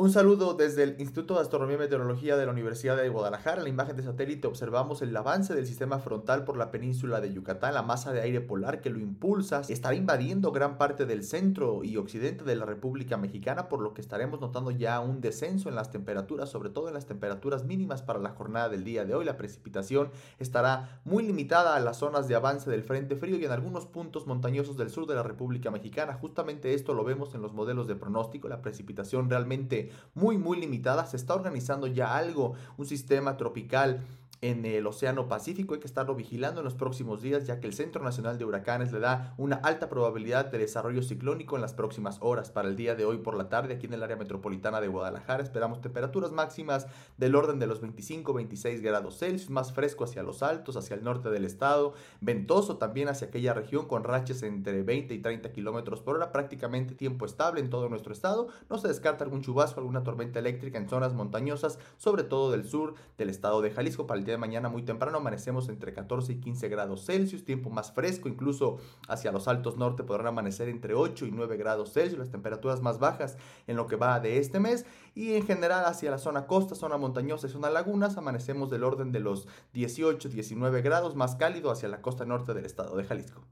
Un saludo desde el Instituto de Astronomía y Meteorología de la Universidad de Guadalajara. En la imagen de satélite observamos el avance del sistema frontal por la península de Yucatán. La masa de aire polar que lo impulsa estará invadiendo gran parte del centro y occidente de la República Mexicana, por lo que estaremos notando ya un descenso en las temperaturas, sobre todo en las temperaturas mínimas para la jornada del día de hoy. La precipitación estará muy limitada a las zonas de avance del Frente Frío y en algunos puntos montañosos del sur de la República Mexicana. Justamente esto lo vemos en los modelos de pronóstico. La precipitación realmente muy, muy limitada. Se está organizando ya algo, un sistema tropical en el Océano Pacífico. Hay que estarlo vigilando en los próximos días, ya que el Centro Nacional de Huracanes le da una alta probabilidad de desarrollo ciclónico en las próximas horas. Para el día de hoy por la tarde, aquí en el área metropolitana de Guadalajara, esperamos temperaturas máximas del orden de los 25-26 grados Celsius, más fresco hacia los altos, hacia el norte del estado, ventoso también hacia aquella región con rachas entre 20 y 30 kilómetros por hora, prácticamente tiempo estable en todo nuestro estado. No se descarta algún chubasco, alguna tormenta eléctrica en zonas montañosas, sobre todo del sur del estado de Jalisco. Para el de mañana muy temprano amanecemos entre 14 y 15 grados Celsius, tiempo más fresco, incluso hacia los altos norte podrán amanecer entre 8 y 9 grados Celsius, las temperaturas más bajas en lo que va de este mes y en general hacia la zona costa, zona montañosa y zona lagunas amanecemos del orden de los 18, 19 grados más cálido hacia la costa norte del estado de Jalisco.